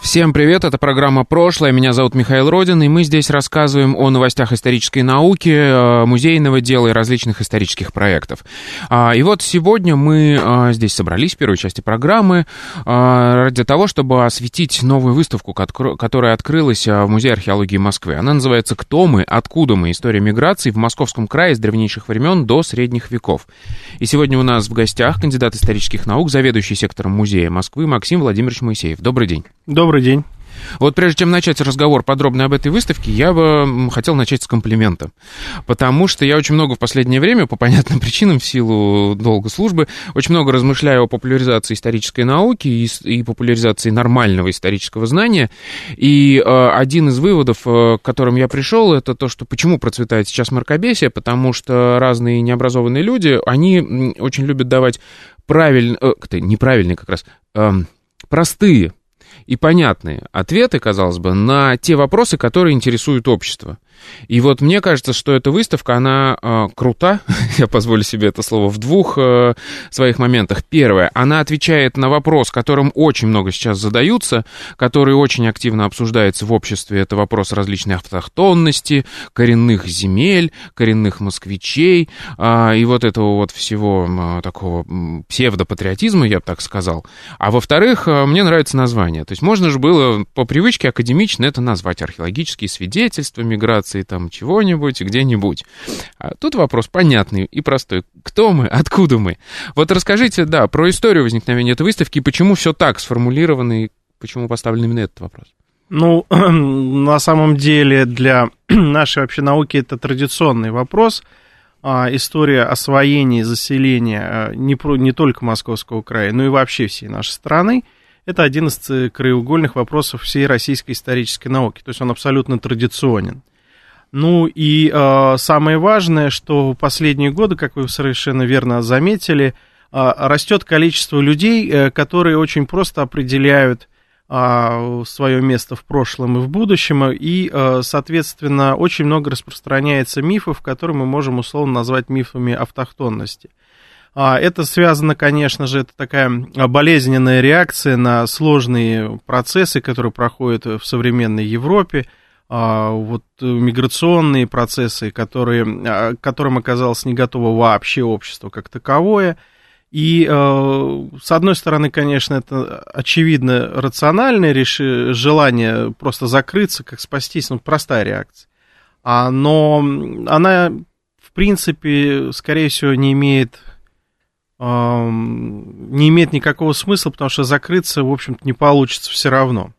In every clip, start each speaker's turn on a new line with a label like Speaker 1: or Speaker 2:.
Speaker 1: Всем привет, это программа «Прошлое», меня зовут Михаил Родин, и мы здесь рассказываем о новостях исторической науки, э, музейного дела и различных исторических проектов. А, и вот сегодня мы э, здесь собрались в первой части программы э, ради того, чтобы осветить новую выставку, которая открылась в Музее археологии Москвы. Она называется «Кто мы? Откуда мы? История миграции в Московском крае с древнейших времен до средних веков». И сегодня у нас в гостях кандидат исторических наук, заведующий сектором Музея Москвы Максим Владимирович Моисеев. Добрый день.
Speaker 2: Добрый день.
Speaker 1: Вот прежде чем начать разговор подробно об этой выставке, я бы хотел начать с комплимента. Потому что я очень много в последнее время, по понятным причинам, в силу долгой службы, очень много размышляю о популяризации исторической науки и, и популяризации нормального исторического знания. И э, один из выводов, э, к которым я пришел, это то, что почему процветает сейчас мракобесие, потому что разные необразованные люди, они очень любят давать правильные, э, неправильные как раз, э, простые и понятные ответы, казалось бы, на те вопросы, которые интересуют общество. И вот мне кажется, что эта выставка, она э, крута, я позволю себе это слово, в двух э, своих моментах. Первое, она отвечает на вопрос, которым очень много сейчас задаются, который очень активно обсуждается в обществе. Это вопрос различной автохтонности, коренных земель, коренных москвичей, э, и вот этого вот всего э, такого псевдопатриотизма, я бы так сказал. А во-вторых, э, мне нравится название. То есть можно же было по привычке академично это назвать. Археологические свидетельства миграции, презентации там чего-нибудь где-нибудь. А тут вопрос понятный и простой. Кто мы? Откуда мы? Вот расскажите, да, про историю возникновения этой выставки почему все так сформулировано и почему поставлен именно этот вопрос.
Speaker 2: Ну, на самом деле для нашей вообще науки это традиционный вопрос. А, история освоения и заселения а, не, про, не только Московского края, но и вообще всей нашей страны. Это один из краеугольных вопросов всей российской исторической науки. То есть он абсолютно традиционен. Ну и э, самое важное, что в последние годы, как вы совершенно верно заметили, э, растет количество людей, э, которые очень просто определяют э, свое место в прошлом и в будущем, и, э, соответственно, очень много распространяется мифов, которые мы можем условно назвать мифами автохтонности. Это связано, конечно же, это такая болезненная реакция на сложные процессы, которые проходят в современной Европе, вот э, миграционные процессы, которые, а, к которым оказалось не готово вообще общество как таковое. И, э, с одной стороны, конечно, это очевидно рациональное реши, желание просто закрыться, как спастись, ну, простая реакция. А, но она, в принципе, скорее всего, не имеет, не имеет никакого смысла, потому что закрыться, в общем-то, не получится все равно.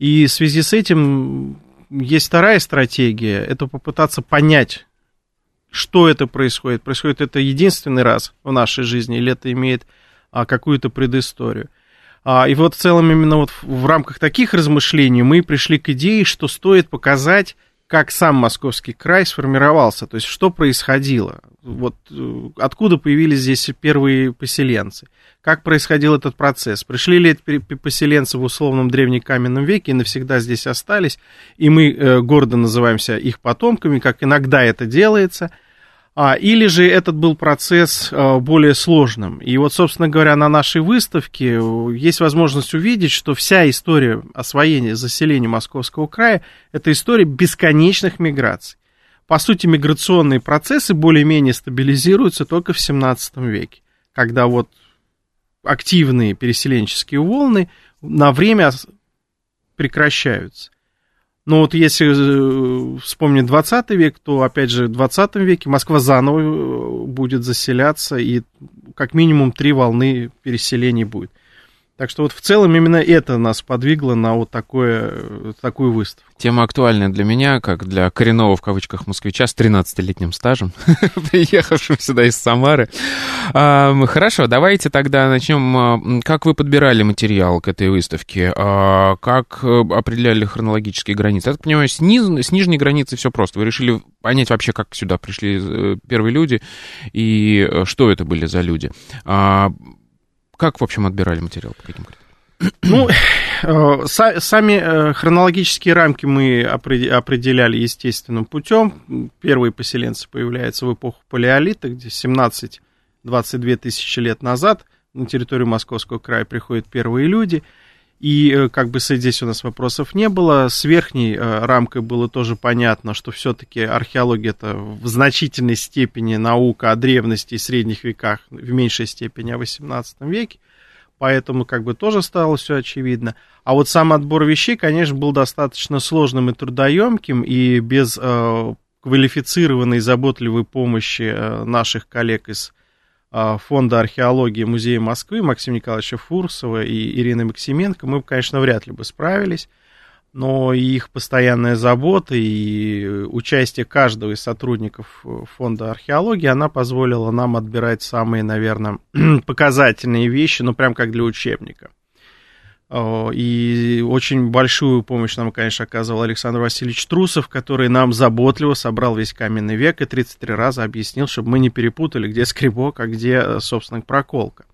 Speaker 2: И в связи с этим есть вторая стратегия, это попытаться понять, что это происходит. Происходит это единственный раз в нашей жизни, или это имеет а, какую-то предысторию. А, и вот в целом именно вот в, в рамках таких размышлений мы пришли к идее, что стоит показать как сам Московский край сформировался, то есть что происходило, вот э, откуда появились здесь первые поселенцы, как происходил этот процесс, пришли ли эти поселенцы в условном древнекаменном веке и навсегда здесь остались, и мы э, гордо называемся их потомками, как иногда это делается – а, или же этот был процесс а, более сложным. И вот, собственно говоря, на нашей выставке есть возможность увидеть, что вся история освоения, заселения Московского края – это история бесконечных миграций. По сути, миграционные процессы более-менее стабилизируются только в 17 веке, когда вот активные переселенческие волны на время прекращаются. Но вот если э, вспомнить 20 век, то, опять же, в 20 веке Москва заново э, будет заселяться, и как минимум три волны переселений будет. Так что вот в целом именно это нас подвигло на вот такое, такую выставку.
Speaker 1: Тема актуальная для меня, как для коренного в кавычках москвича с 13-летним стажем, приехавшим сюда из Самары. Хорошо, давайте тогда начнем. Как вы подбирали материал к этой выставке? А, как э, определяли хронологические границы? Я так понимаю, с, с нижней границы все просто. Вы решили понять вообще, как сюда пришли э, первые люди и э, что это были за люди. Как, в общем, отбирали материал? По каким
Speaker 2: Ну, э, сами э, хронологические рамки мы определяли естественным путем. Первые поселенцы появляются в эпоху палеолита, где 17-22 тысячи лет назад на территорию Московского края приходят первые люди. И э, как бы здесь у нас вопросов не было. С верхней рамкой было тоже понятно, что все-таки археология это в значительной степени наука о древности и средних веках, в меньшей степени о 18 веке. Поэтому как бы тоже стало все очевидно. А вот сам отбор вещей, конечно, был достаточно сложным и трудоемким, и без э, квалифицированной заботливой помощи э, наших коллег из Фонда археологии Музея Москвы Максима Николаевича Фурсова и Ирины Максименко мы, конечно, вряд ли бы справились, но их постоянная забота и участие каждого из сотрудников Фонда археологии, она позволила нам отбирать самые, наверное, показательные вещи, ну, прям как для учебника. И очень большую помощь нам, конечно, оказывал Александр Васильевич Трусов, который нам заботливо собрал весь каменный век и 33 раза объяснил, чтобы мы не перепутали, где скребок, а где, собственно, проколка.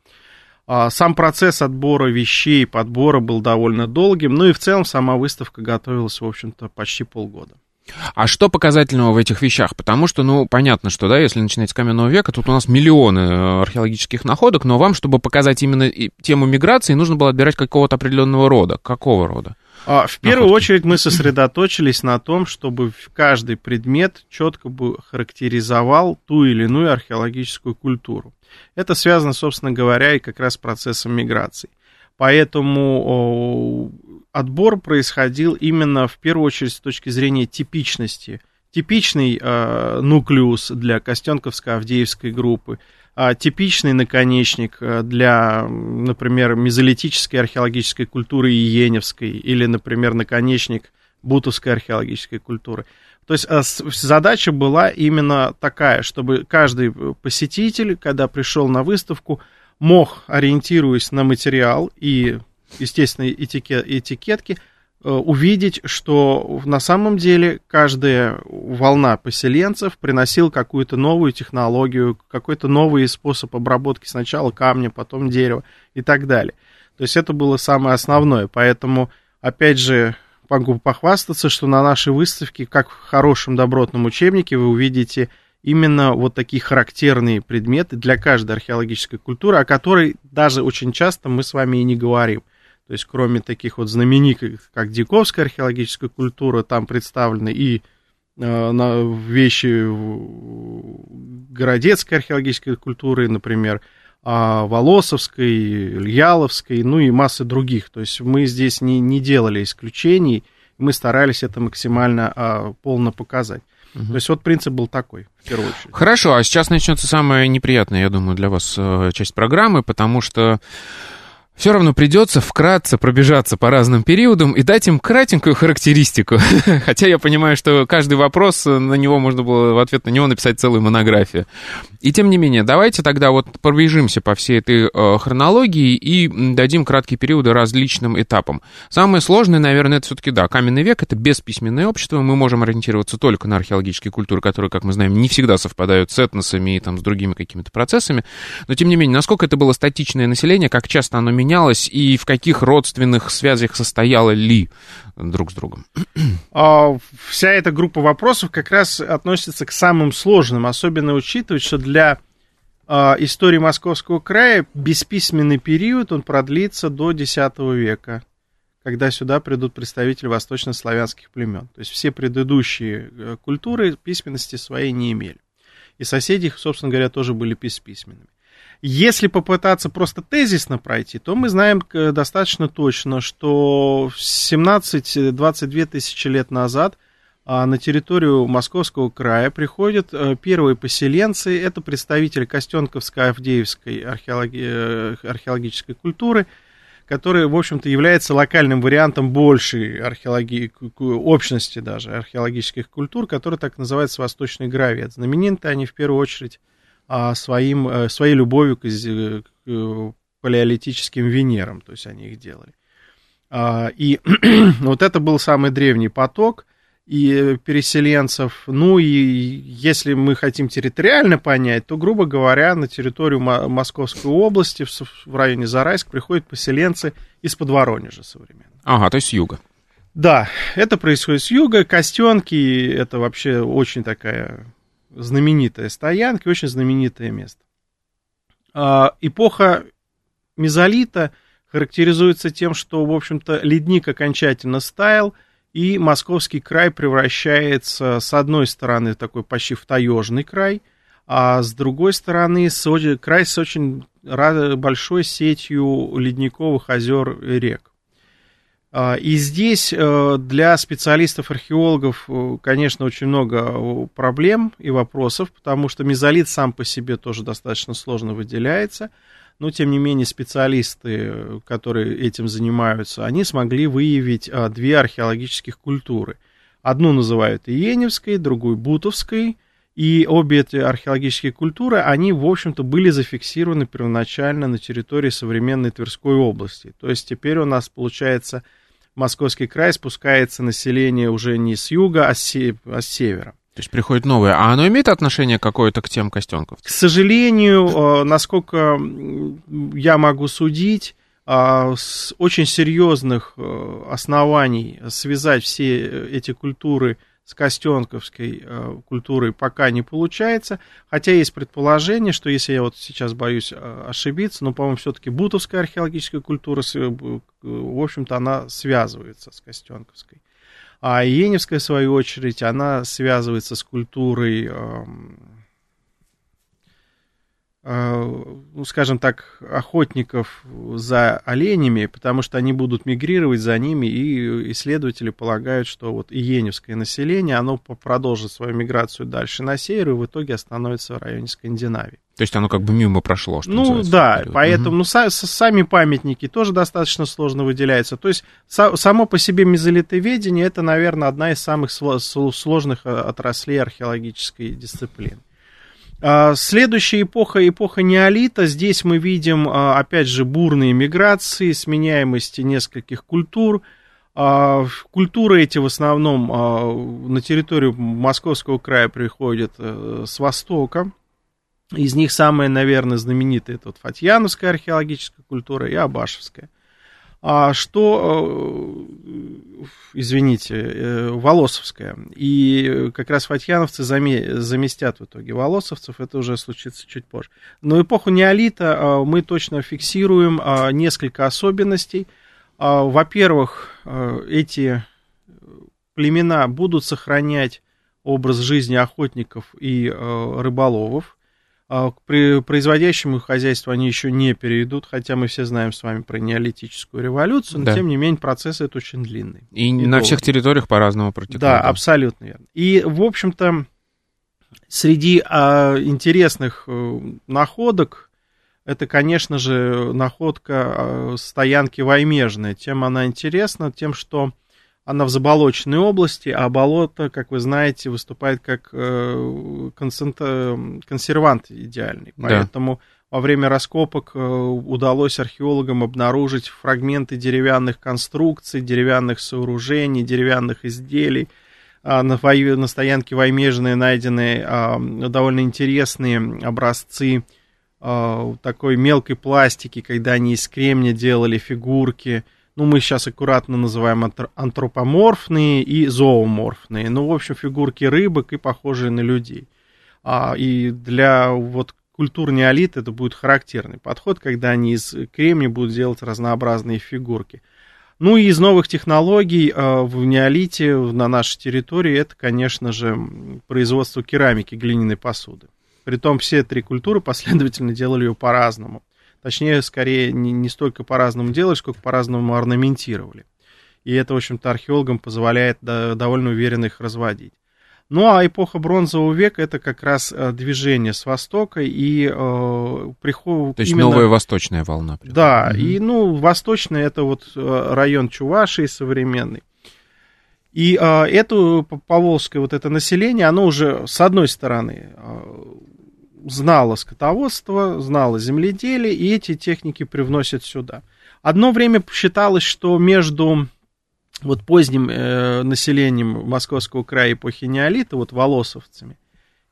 Speaker 2: А сам процесс отбора вещей, подбора был довольно долгим, ну и в целом сама выставка готовилась, в общем-то, почти полгода.
Speaker 1: А что показательного в этих вещах? Потому что, ну, понятно, что, да, если начинать с каменного века, тут у нас миллионы э, археологических находок, но вам, чтобы показать именно тему миграции, нужно было отбирать какого-то определенного рода. Какого рода?
Speaker 2: А, в первую находки? очередь мы сосредоточились на том, чтобы каждый предмет четко бы характеризовал ту или иную археологическую культуру. Это связано, собственно говоря, и как раз с процессом миграции. Поэтому отбор происходил именно в первую очередь с точки зрения типичности. Типичный э, нуклеус для Костенковско-Авдеевской группы, э, типичный наконечник э, для, например, мезолитической археологической культуры Иеневской или, например, наконечник Бутовской археологической культуры. То есть э, задача была именно такая, чтобы каждый посетитель, когда пришел на выставку, мог, ориентируясь на материал и естественно, этикет, этикетки, э, увидеть, что на самом деле каждая волна поселенцев приносила какую-то новую технологию, какой-то новый способ обработки сначала камня, потом дерева и так далее. То есть это было самое основное. Поэтому, опять же, могу похвастаться, что на нашей выставке, как в хорошем добротном учебнике, вы увидите именно вот такие характерные предметы для каждой археологической культуры, о которой даже очень часто мы с вами и не говорим. То есть, кроме таких вот знаменитых, как Диковская археологическая культура, там представлены и э, на вещи городецкой археологической культуры, например, а Волосовской, Льяловской, ну и массы других. То есть мы здесь не, не делали исключений, мы старались это максимально а, полно показать. Угу. То есть вот принцип был такой, в первую очередь.
Speaker 1: Хорошо, а сейчас начнется самая неприятная, я думаю, для вас э, часть программы, потому что все равно придется вкратце пробежаться по разным периодам и дать им кратенькую характеристику. Хотя я понимаю, что каждый вопрос, на него можно было в ответ на него написать целую монографию. И тем не менее, давайте тогда вот пробежимся по всей этой э, хронологии и дадим краткие периоды различным этапам. Самое сложное, наверное, это все-таки, да, каменный век, это бесписьменное общество, мы можем ориентироваться только на археологические культуры, которые, как мы знаем, не всегда совпадают с этносами и там, с другими какими-то процессами. Но, тем не менее, насколько это было статичное население, как часто оно менялось, менялось и в каких родственных связях состояло ли друг с другом?
Speaker 2: А, вся эта группа вопросов как раз относится к самым сложным, особенно учитывать, что для а, истории Московского края бесписьменный период, он продлится до X века, когда сюда придут представители восточнославянских племен. То есть все предыдущие э, культуры письменности своей не имели. И соседи их, собственно говоря, тоже были бесписьменными. Если попытаться просто тезисно пройти, то мы знаем достаточно точно, что 17-22 тысячи лет назад а, на территорию Московского края приходят э, первые поселенцы. Это представители Костенковской Авдеевской археологи... Э, археологической культуры, который, в общем-то, является локальным вариантом большей археологии, общности даже археологических культур, который так называется Восточный гравет. Знамениты они в первую очередь своим, э, своей любовью к, к палеолитическим Венерам, то есть они их делали. А, и вот это был самый древний поток и переселенцев. Ну и если мы хотим территориально понять, то, грубо говоря, на территорию Московской области, в районе Зарайск, приходят поселенцы из-под Воронежа современно.
Speaker 1: Ага, то есть с юга.
Speaker 2: Да, это происходит с юга. Костенки — это вообще очень такая знаменитая стоянка, очень знаменитое место. А, эпоха мезолита характеризуется тем, что, в общем-то, ледник окончательно стаял, и Московский край превращается, с одной стороны, такой почти в таежный край, а с другой стороны, край с очень большой сетью ледниковых озер и рек. А, и здесь э, для специалистов-археологов, э, конечно, очень много э, проблем и вопросов, потому что мезолит сам по себе тоже достаточно сложно выделяется – но тем не менее специалисты, которые этим занимаются, они смогли выявить а, две археологических культуры. Одну называют Иеневской, другую Бутовской, и обе эти археологические культуры, они, в общем-то, были зафиксированы первоначально на территории современной Тверской области. То есть теперь у нас, получается, Московский край спускается население уже не с юга, а с, а с севера.
Speaker 1: То есть приходит новое. А оно имеет отношение какое-то к тем костенков?
Speaker 2: К сожалению, э, насколько я могу судить, э, с очень серьезных э, оснований связать все эти культуры с костенковской культурой пока не получается, хотя есть предположение, что если я вот сейчас боюсь ошибиться, но, по-моему, все-таки бутовская археологическая культура, в общем-то, она связывается с костенковской. А Иеневская, в свою очередь, она связывается с культурой, эм, э, ну, скажем так, охотников за оленями, потому что они будут мигрировать за ними, и исследователи полагают, что вот иеневское население, оно продолжит свою миграцию дальше на север, и в итоге остановится в районе Скандинавии.
Speaker 1: То есть оно как бы мимо прошло, что
Speaker 2: Ну да, поэтому угу. ну, са- сами памятники тоже достаточно сложно выделяются. То есть са- само по себе мезолитоведение это, наверное, одна из самых сложных э, отраслей археологической дисциплины. А, следующая эпоха, эпоха неолита. Здесь мы видим, а, опять же, бурные миграции, сменяемости нескольких культур. А, культуры эти в основном на территорию Московского края приходят э, с востока, из них самая, наверное, знаменитая это вот Фатьяновская археологическая культура и Абашевская. А что, э, извините, э, Волосовская. И как раз фатьяновцы заместят в итоге волосовцев, это уже случится чуть позже. Но эпоху неолита э, мы точно фиксируем несколько особенностей. Во-первых, эти племена будут сохранять образ жизни охотников и рыболовов. А к производящему хозяйству они еще не перейдут, хотя мы все знаем с вами про неолитическую революцию, но да. тем не менее процесс это очень длинный.
Speaker 1: И, и на долгий. всех территориях по-разному протекает.
Speaker 2: Да, абсолютно верно. И, в общем-то, среди а, интересных а, находок, это, конечно же, находка а, стоянки Ваймежной. Тем она интересна, тем, что она в заболоченной области, а болото, как вы знаете, выступает как э, консервант идеальный. Поэтому да. во время раскопок э, удалось археологам обнаружить фрагменты деревянных конструкций, деревянных сооружений, деревянных изделий. А на, на стоянке Ваймежной найдены а, довольно интересные образцы а, такой мелкой пластики, когда они из кремня делали фигурки – ну, мы сейчас аккуратно называем антропоморфные и зооморфные. Ну, в общем, фигурки рыбок и похожие на людей. А, и для вот культур неолит это будет характерный подход, когда они из кремния будут делать разнообразные фигурки. Ну и из новых технологий э, в неолите на нашей территории это, конечно же, производство керамики, глиняной посуды. Притом все три культуры последовательно делали ее по-разному. Точнее, скорее, не, не столько по-разному делали, сколько по-разному орнаментировали. И это, в общем-то, археологам позволяет да, довольно уверенно их разводить. Ну а эпоха бронзового века это как раз э, движение с востока и э, приход.
Speaker 1: То есть именно... новая восточная волна.
Speaker 2: Приходит. Да, угу. и ну восточный это вот э, район Чувашии современный. И э, это поволжское вот это население, оно уже с одной стороны э, знало скотоводство, знало земледелие, и эти техники привносят сюда. Одно время считалось, что между вот поздним э, населением Московского края эпохи неолита, вот волосовцами,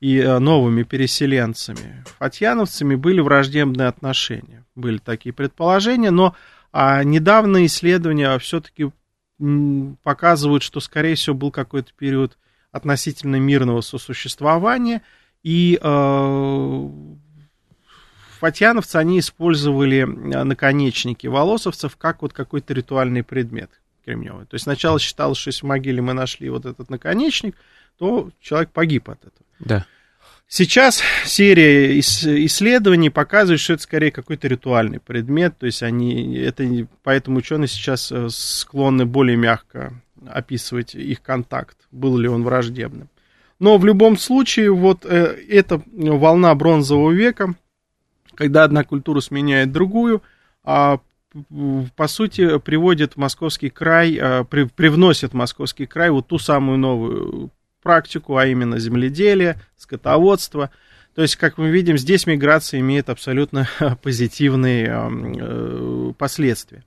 Speaker 2: и э, новыми переселенцами, фатьяновцами были враждебные отношения. Были такие предположения, но а, недавние исследования все-таки показывают, что, скорее всего, был какой-то период относительно мирного сосуществования, и э, фатьяновцы, они использовали э, наконечники волосовцев как вот какой-то ритуальный предмет кремневый. То есть сначала считалось, что если в могиле мы нашли вот этот наконечник, то человек погиб от этого.
Speaker 1: Да.
Speaker 2: Сейчас серия исследований показывает, что это скорее какой-то ритуальный предмет, то есть они, это, поэтому ученые сейчас э, склонны более мягко описывать их контакт, был ли он враждебным. Но в любом случае, вот э, эта волна бронзового века, когда одна культура сменяет другую, а по сути, приводит Московский край, а, при, привносит Московский край вот ту самую новую практику, а именно земледелие, скотоводство. То есть, как мы видим, здесь миграция имеет абсолютно позитивные э, последствия.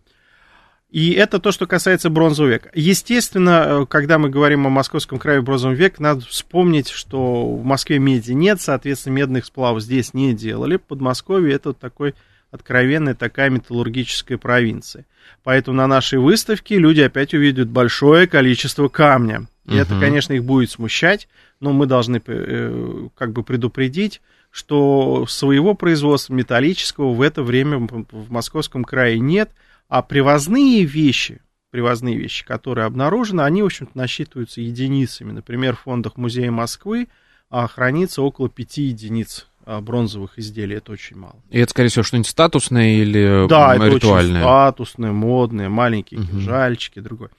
Speaker 2: И это то, что касается бронзового века. Естественно, э, когда мы говорим о Московском крае бронзового века, надо вспомнить, что в Москве меди нет, соответственно, медных сплавов здесь не делали. Подмосковье это вот такой откровенная такая металлургическая провинция. Поэтому на нашей выставке люди опять увидят большое количество камня. И угу. это, конечно, их будет смущать, но мы должны э, как бы предупредить, что своего производства металлического в это время в Московском крае нет, а привозные вещи, привозные вещи, которые обнаружены, они, в общем-то, насчитываются единицами. Например, в фондах Музея Москвы а, хранится около пяти единиц а, бронзовых изделий, это очень мало.
Speaker 1: И это, скорее всего, что-нибудь статусное или
Speaker 2: да, ритуальное? Да, это очень статусное, модное, маленькие угу. кинжальчики, другое.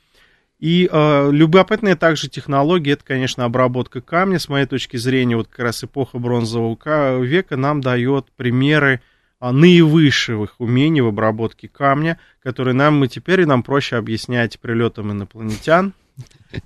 Speaker 2: И э, любопытная также технология, это, конечно, обработка камня. С моей точки зрения, вот как раз эпоха бронзового века нам дает примеры наивысших умений в обработке камня, которые нам мы теперь и нам проще объяснять прилетом инопланетян,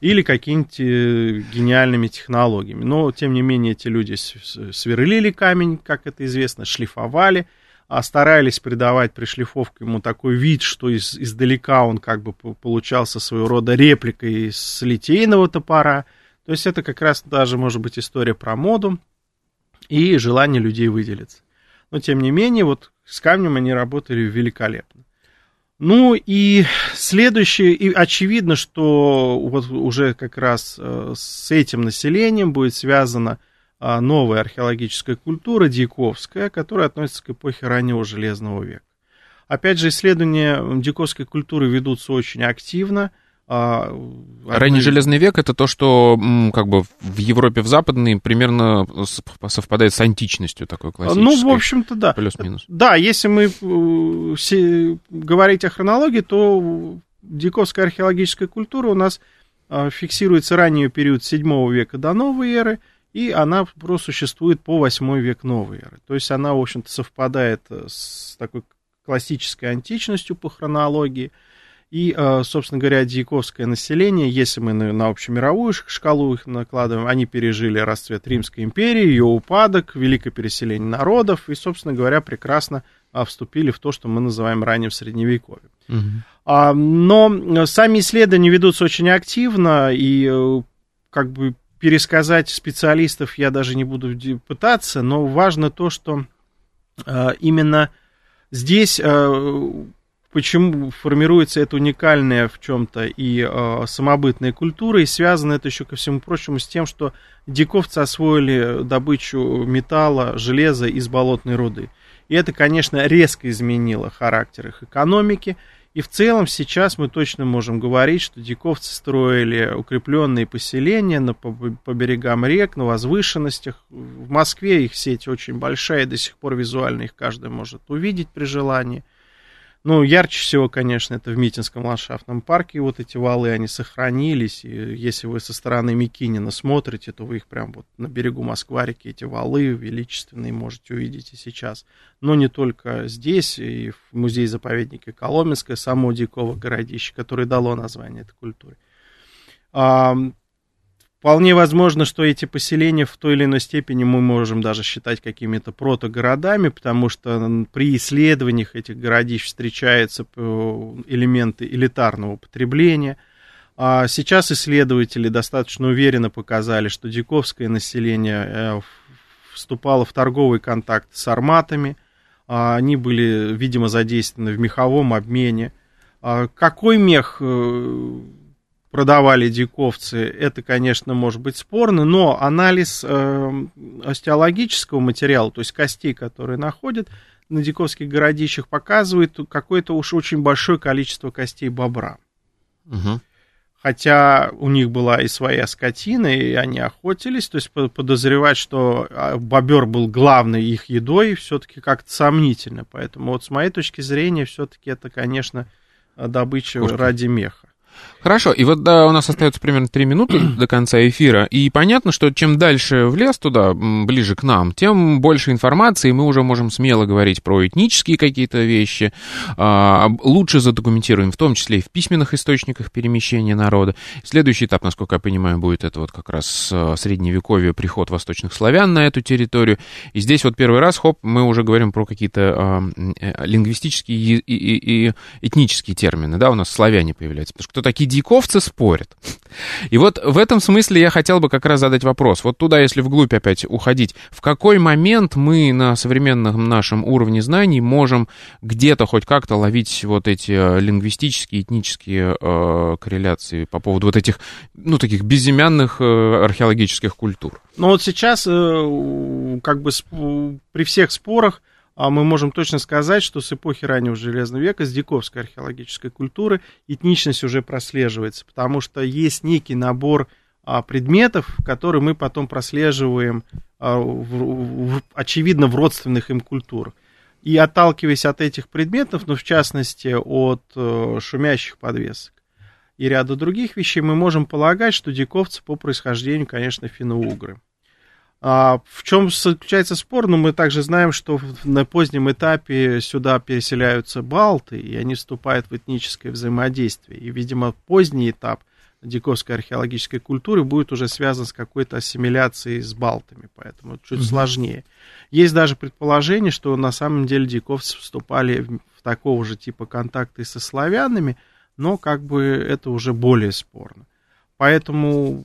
Speaker 2: или какими-нибудь э, гениальными технологиями. Но, тем не менее, эти люди сверлили камень, как это известно, шлифовали, а старались придавать при шлифовке ему такой вид, что из, издалека он как бы получался своего рода репликой с литейного топора. То есть это как раз даже может быть история про моду и желание людей выделиться. Но, тем не менее, вот с камнем они работали великолепно. Ну и следующее, и очевидно, что вот уже как раз э, с этим населением будет связана а, новая археологическая культура, дьяковская, которая относится к эпохе раннего Железного века. Опять же, исследования дьяковской культуры ведутся очень активно –
Speaker 1: а, Ранний железный век это то, что как бы в Европе, в западной примерно совпадает с античностью такой классической.
Speaker 2: Ну, в общем-то, да. Плюс-минус. Да, если мы э, говорить о хронологии, то Диковская археологическая культура у нас а, фиксируется ранний период 7 века до новой эры, и она просуществует по 8 век новой эры. То есть она, в общем-то, совпадает э, с такой классической античностью по хронологии – и, э, собственно говоря, дьяковское население, если мы на общемировую шкалу их накладываем, они пережили расцвет Римской империи, ее упадок, великое переселение народов, и, собственно говоря, прекрасно а, вступили в то, что мы называем ранним средневековьем. Угу. Но сами исследования ведутся очень активно, и э, как бы пересказать специалистов я даже не буду пытаться, но важно то, что э, именно здесь почему формируется эта уникальная в чем-то и э, самобытная культура, и связано это еще ко всему прочему с тем, что диковцы освоили добычу металла, железа из болотной руды. И это, конечно, резко изменило характер их экономики. И в целом сейчас мы точно можем говорить, что диковцы строили укрепленные поселения на, по, по берегам рек, на возвышенностях. В Москве их сеть очень большая, и до сих пор визуально их каждый может увидеть при желании. Ну, ярче всего, конечно, это в Митинском ландшафтном парке. Вот эти валы, они сохранились. И если вы со стороны Микинина смотрите, то вы их прям вот на берегу Москварики, эти валы величественные, можете увидеть и сейчас. Но не только здесь, и в музее-заповеднике Коломенское, само Дикого городище, которое дало название этой культуре. Вполне возможно, что эти поселения в той или иной степени мы можем даже считать какими-то протогородами, потому что при исследованиях этих городищ встречаются э, элементы элитарного потребления. А сейчас исследователи достаточно уверенно показали, что диковское население э, вступало в торговый контакт с арматами, а они были, видимо, задействованы в меховом обмене. А какой мех э, продавали диковцы, это, конечно, может быть спорно, но анализ э, остеологического материала, то есть костей, которые находят на диковских городищах, показывает какое-то уж очень большое количество костей бобра. Угу. Хотя у них была и своя скотина, и они охотились, то есть подозревать, что а, бобер был главной их едой, все-таки как-то сомнительно. Поэтому вот с моей точки зрения, все-таки это, конечно, добыча Пушка. ради меха.
Speaker 1: Хорошо, и вот да, у нас остается примерно 3 минуты до конца эфира, и понятно, что чем дальше в лес туда, ближе к нам, тем больше информации, мы уже можем смело говорить про этнические какие-то вещи, а, лучше задокументируем, в том числе и в письменных источниках перемещения народа. Следующий этап, насколько я понимаю, будет это вот как раз а, средневековье, приход восточных славян на эту территорию, и здесь вот первый раз, хоп, мы уже говорим про какие-то а, э, лингвистические и, и, и этнические термины, да, у нас славяне появляются, потому что такие диковцы спорят. И вот в этом смысле я хотел бы как раз задать вопрос. Вот туда, если вглубь опять уходить, в какой момент мы на современном нашем уровне знаний можем где-то хоть как-то ловить вот эти э, лингвистические, этнические э, корреляции по поводу вот этих, ну, таких безымянных э, археологических культур?
Speaker 2: Ну, вот сейчас, э, как бы при всех спорах, а мы можем точно сказать, что с эпохи раннего Железного века, с диковской археологической культуры, этничность уже прослеживается, потому что есть некий набор а, предметов, которые мы потом прослеживаем, а, очевидно, в родственных им культурах. И отталкиваясь от этих предметов, ну, в частности, от э, шумящих подвесок и ряда других вещей, мы можем полагать, что диковцы по происхождению, конечно, финно-угры. А в чем заключается спор? Ну, мы также знаем, что на позднем этапе сюда переселяются балты, и они вступают в этническое взаимодействие. И, видимо, поздний этап диковской археологической культуры будет уже связан с какой-то ассимиляцией с балтами, поэтому чуть mm-hmm. сложнее. Есть даже предположение, что на самом деле диковцы вступали в, такого же типа контакты со славянами, но как бы это уже более спорно. Поэтому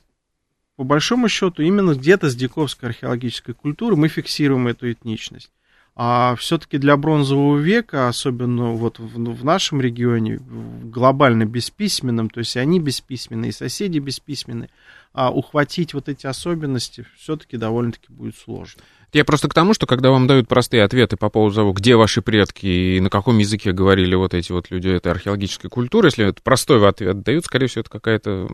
Speaker 2: по большому счету, именно где-то с диковской археологической культуры мы фиксируем эту этничность. А все-таки для бронзового века, особенно вот в, в нашем регионе, глобально бесписьменном, то есть они бесписьменные, соседи бесписьменные, а ухватить вот эти особенности все-таки довольно-таки будет сложно.
Speaker 1: Я просто к тому, что когда вам дают простые ответы по поводу того, где ваши предки и на каком языке говорили вот эти вот люди этой археологической культуры, если это простой ответ дают, скорее всего, это какая-то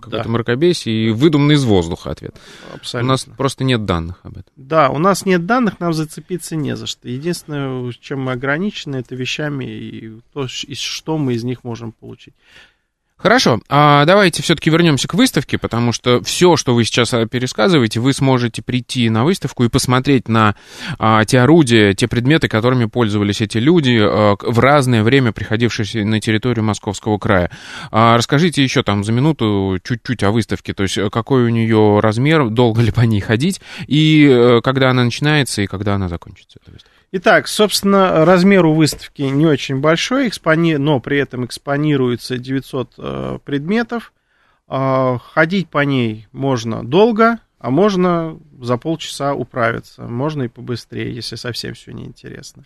Speaker 1: какое-то да. мракобесие и выдуманный из воздуха ответ. Абсолютно. У нас просто нет данных об этом.
Speaker 2: Да, у нас нет данных, нам зацепиться не за что. Единственное, чем мы ограничены, это вещами и то, что мы из них можем получить.
Speaker 1: Хорошо, а давайте все-таки вернемся к выставке, потому что все, что вы сейчас а, пересказываете, вы сможете прийти на выставку и посмотреть на а, те орудия, те предметы, которыми пользовались эти люди а, в разное время, приходившие на территорию Московского края. А, расскажите еще там за минуту чуть-чуть о выставке, то есть э, какой у нее размер, долго ли по ней ходить, и а, когда она начинается, и когда она закончится, эта выставка.
Speaker 2: Итак, собственно, размер у выставки не очень большой, экспони... но при этом экспонируется 900 э, предметов. Э, ходить по ней можно долго, а можно за полчаса управиться. Можно и побыстрее, если совсем все неинтересно.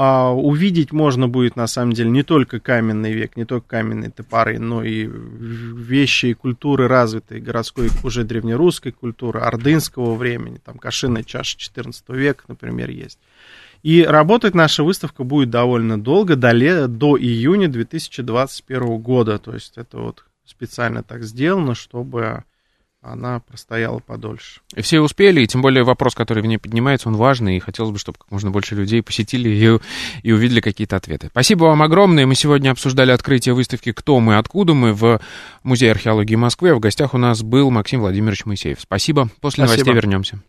Speaker 2: А, увидеть можно будет, на самом деле, не только каменный век, не только каменные топоры, но и вещи и культуры развитой городской, уже древнерусской культуры, ордынского времени, там кашинная чаша 14 века, например, есть. И работать наша выставка будет довольно долго, до, ле, до июня 2021 года. То есть это вот специально так сделано, чтобы она простояла подольше.
Speaker 1: И все успели, и тем более вопрос, который в ней поднимается, он важный, и хотелось бы, чтобы как можно больше людей посетили ее и увидели какие-то ответы. Спасибо вам огромное. Мы сегодня обсуждали открытие выставки «Кто мы, откуда мы» в Музее археологии Москвы. А в гостях у нас был Максим Владимирович Моисеев. Спасибо. После Спасибо. новостей вернемся.